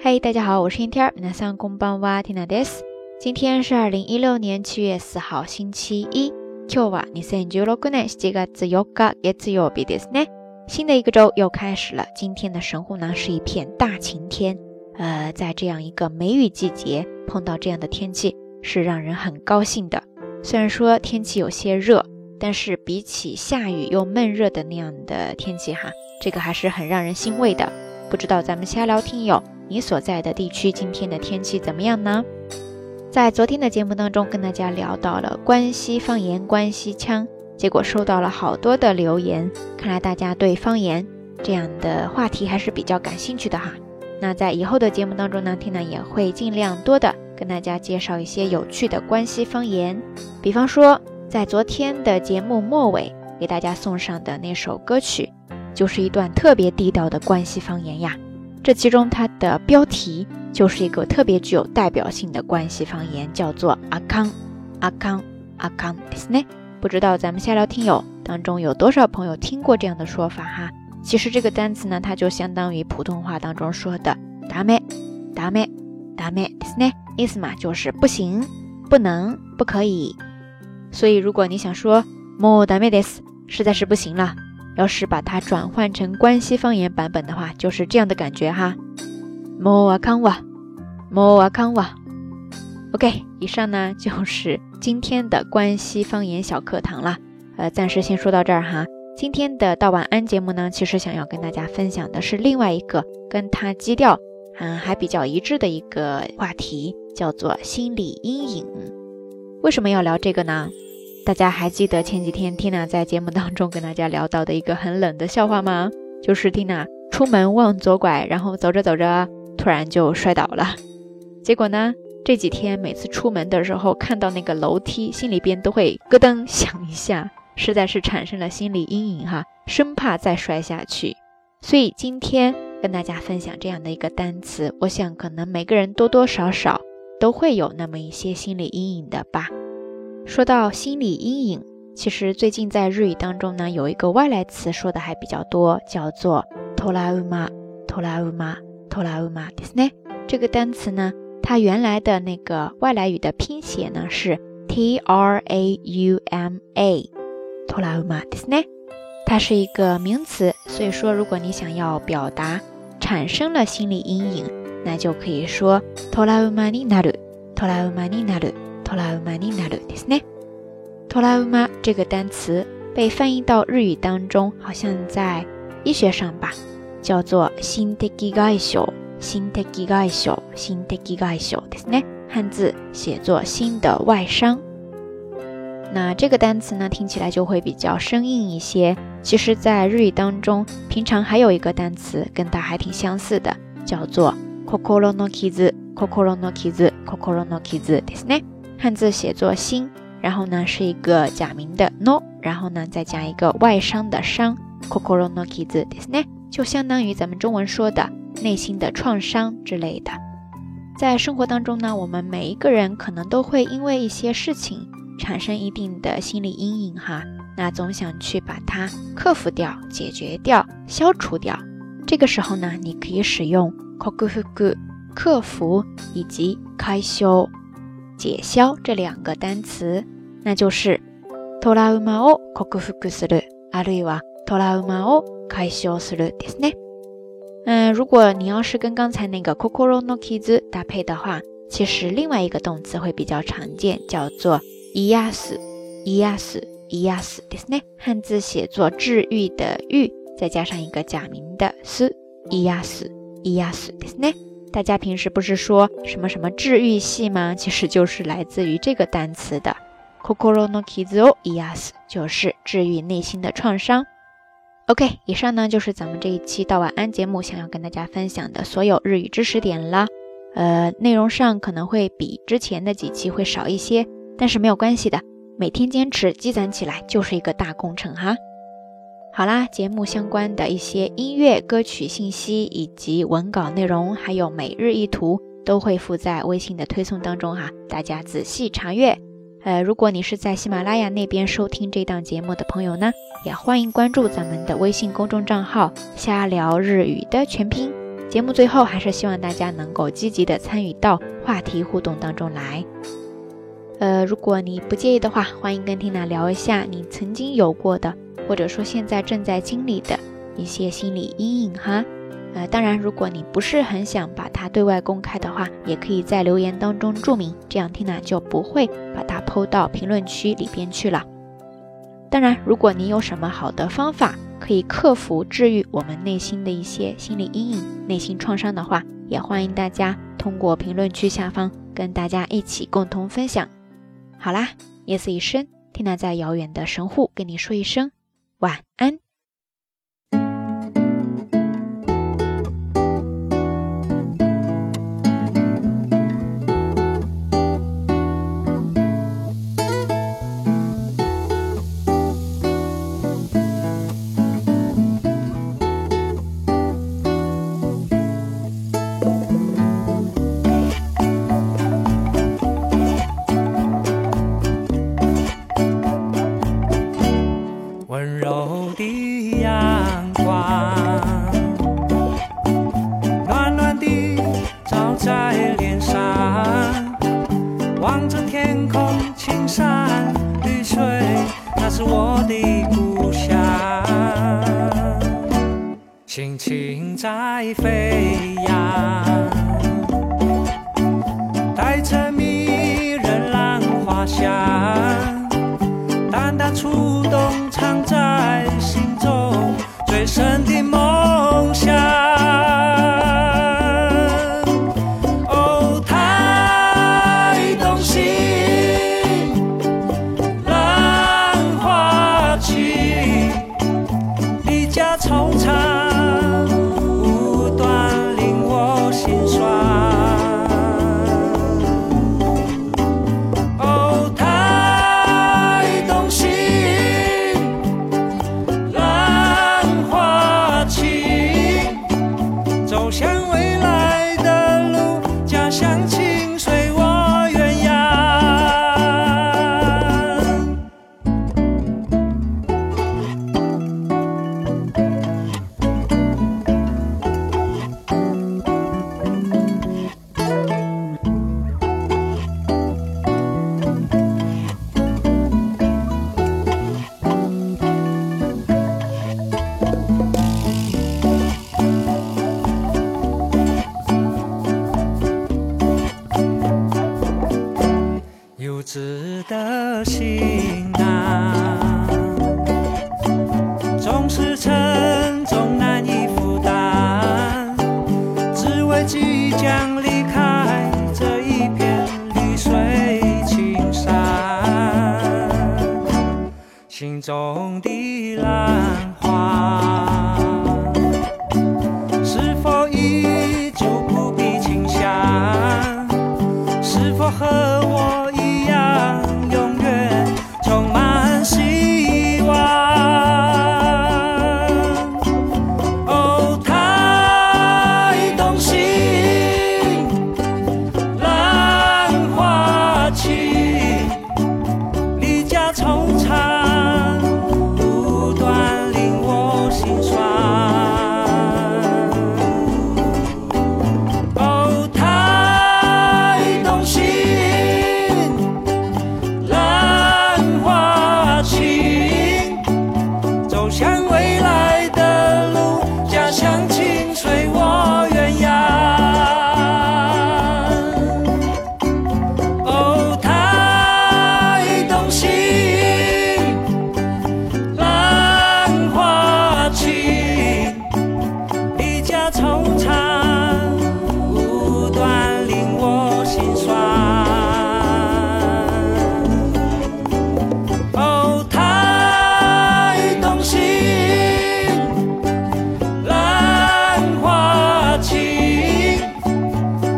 嗨，大家好，我是天天。皆さんこんばんは、ティナです。今天是二零一六年七月四号，星期一。今日は二千十六年七月四日、月曜日ですね。新的一个周又开始了。今天的神户呢是一片大晴天。呃，在这样一个梅雨季节，碰到这样的天气是让人很高兴的。虽然说天气有些热，但是比起下雨又闷热的那样的天气哈，这个还是很让人欣慰的。不知道咱们瞎聊听友。 你所在的地区今天的天气怎么样呢？在昨天的节目当中，跟大家聊到了关西方言、关西腔，结果收到了好多的留言，看来大家对方言这样的话题还是比较感兴趣的哈。那在以后的节目当中呢，Tina 也会尽量多的跟大家介绍一些有趣的关西方言，比方说在昨天的节目末尾给大家送上的那首歌曲，就是一段特别地道的关西方言呀。这其中它的标题就是一个特别具有代表性的关系方言，叫做阿康阿康阿康ですね。不知道咱们下聊听友当中有多少朋友听过这样的说法哈？其实这个单词呢，它就相当于普通话当中说的ダメダメダメですね，意思嘛就是不行、不能、不可以。所以如果你想说もうダメです，实在是不行了。 要是把它转换成关西方言版本的话，就是这样的感觉哈。莫瓦康瓦，莫瓦康瓦。OK，以上呢就是今天的关西方言小课堂了。呃，暂时先说到这儿哈。今天的到晚安节目呢，其实想要跟大家分享的是另外一个跟它基调嗯还比较一致的一个话题，叫做心理阴影。为什么要聊这个呢？大家还记得前几天 Tina 在节目当中跟大家聊到的一个很冷的笑话吗？就是 Tina 出门忘左拐，然后走着走着突然就摔倒了。结果呢，这几天每次出门的时候看到那个楼梯，心里边都会咯噔响一下，实在是产生了心理阴影哈，生怕再摔下去。所以今天跟大家分享这样的一个单词，我想可能每个人多多少少都会有那么一些心理阴影的吧。说到心理阴影，其实最近在日语当中呢，有一个外来词说的还比较多，叫做トラウマ、トラウマ、トラウマですね。这个单词呢，它原来的那个外来语的拼写呢是 T R A U M A，トラウマですね。它是一个名词，所以说如果你想要表达产生了心理阴影，那就可以说トラウマになる、トラウマになる。 トラウマになるですね。トラウマ这个单词被翻译到日语当中，好像在医学上吧，叫做心的外傷、心的外傷、心的外傷ですね。汉字写作心的外伤。那这个单词呢，听起来就会比较生硬一些。其实，在日语当中，平常还有一个单词跟它还挺相似的，叫做心の傷、心の傷、心の傷ですね。 汉字写作心，然后呢是一个假名的 no，然后呢再加一个外伤的伤，kokoro no kizu ですね，就相当于咱们中文说的内心的创伤之类的。在生活当中呢，我们每一个人可能都会因为一些事情产生一定的心理阴影哈，那总想去把它克服掉、解决掉、消除掉。这个时候呢，你可以使用 kokufuku 克服以及开修。 解消这两个单词，那就是トラウマを克服する、あるいはトラウマを解消するですね。嗯，如果你要是跟刚才那个心の傷搭配的话，其实另外一个动词会比较常见，叫做癒す、癒す、癒すですね。汉字写作治愈的愈，再加上一个假名的す、癒す、癒すですね。 大家平时不是说什么什么治愈系吗？其实就是来自于这个单词的 “kokoro no kizu yas，就是治愈内心的创伤。OK，以上呢就是咱们这一期到晚安节目想要跟大家分享的所有日语知识点了。呃，内容上可能会比之前的几期会少一些，但是没有关系的，每天坚持积攒起来就是一个大工程哈。好啦，节目相关的一些音乐歌曲信息，以及文稿内容，还有每日一图，都会附在微信的推送当中哈，大家仔细查阅。呃，如果你是在喜马拉雅那边收听这档节目的朋友呢，也欢迎关注咱们的微信公众账号“瞎聊日语”的全拼，节目最后还是希望大家能够积极的参与到话题互动当中来。呃，如果你不介意的话，欢迎跟缇娜聊一下你曾经有过的，或者说现在正在经历的一些心理阴影哈。呃，当然，如果你不是很想把它对外公开的话，也可以在留言当中注明，这样缇娜就不会把它抛到评论区里边去了。当然，如果你有什么好的方法可以克服、治愈我们内心的一些心理阴影、内心创伤的话，也欢迎大家通过评论区下方跟大家一起共同分享。好啦，夜色已深，缇娜在遥远的神户跟你说一声晚安。温柔的阳光暖暖地照在脸上望着天空青山绿水那是我的故乡心情在飞扬带着中的的惆怅不断令我心酸。哦，太动心。兰花情，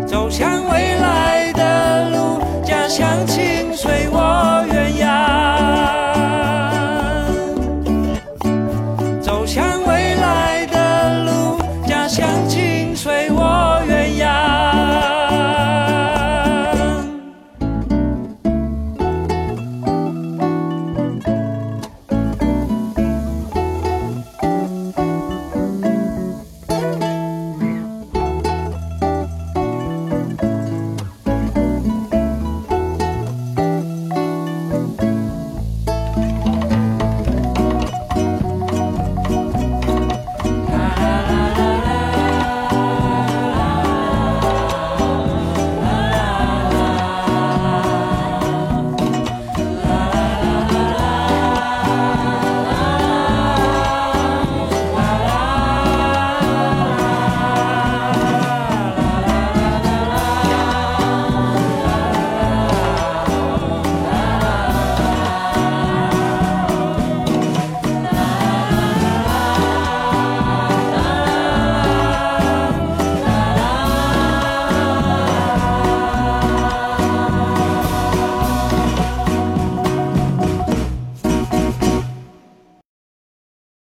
走向未来的路，家乡情。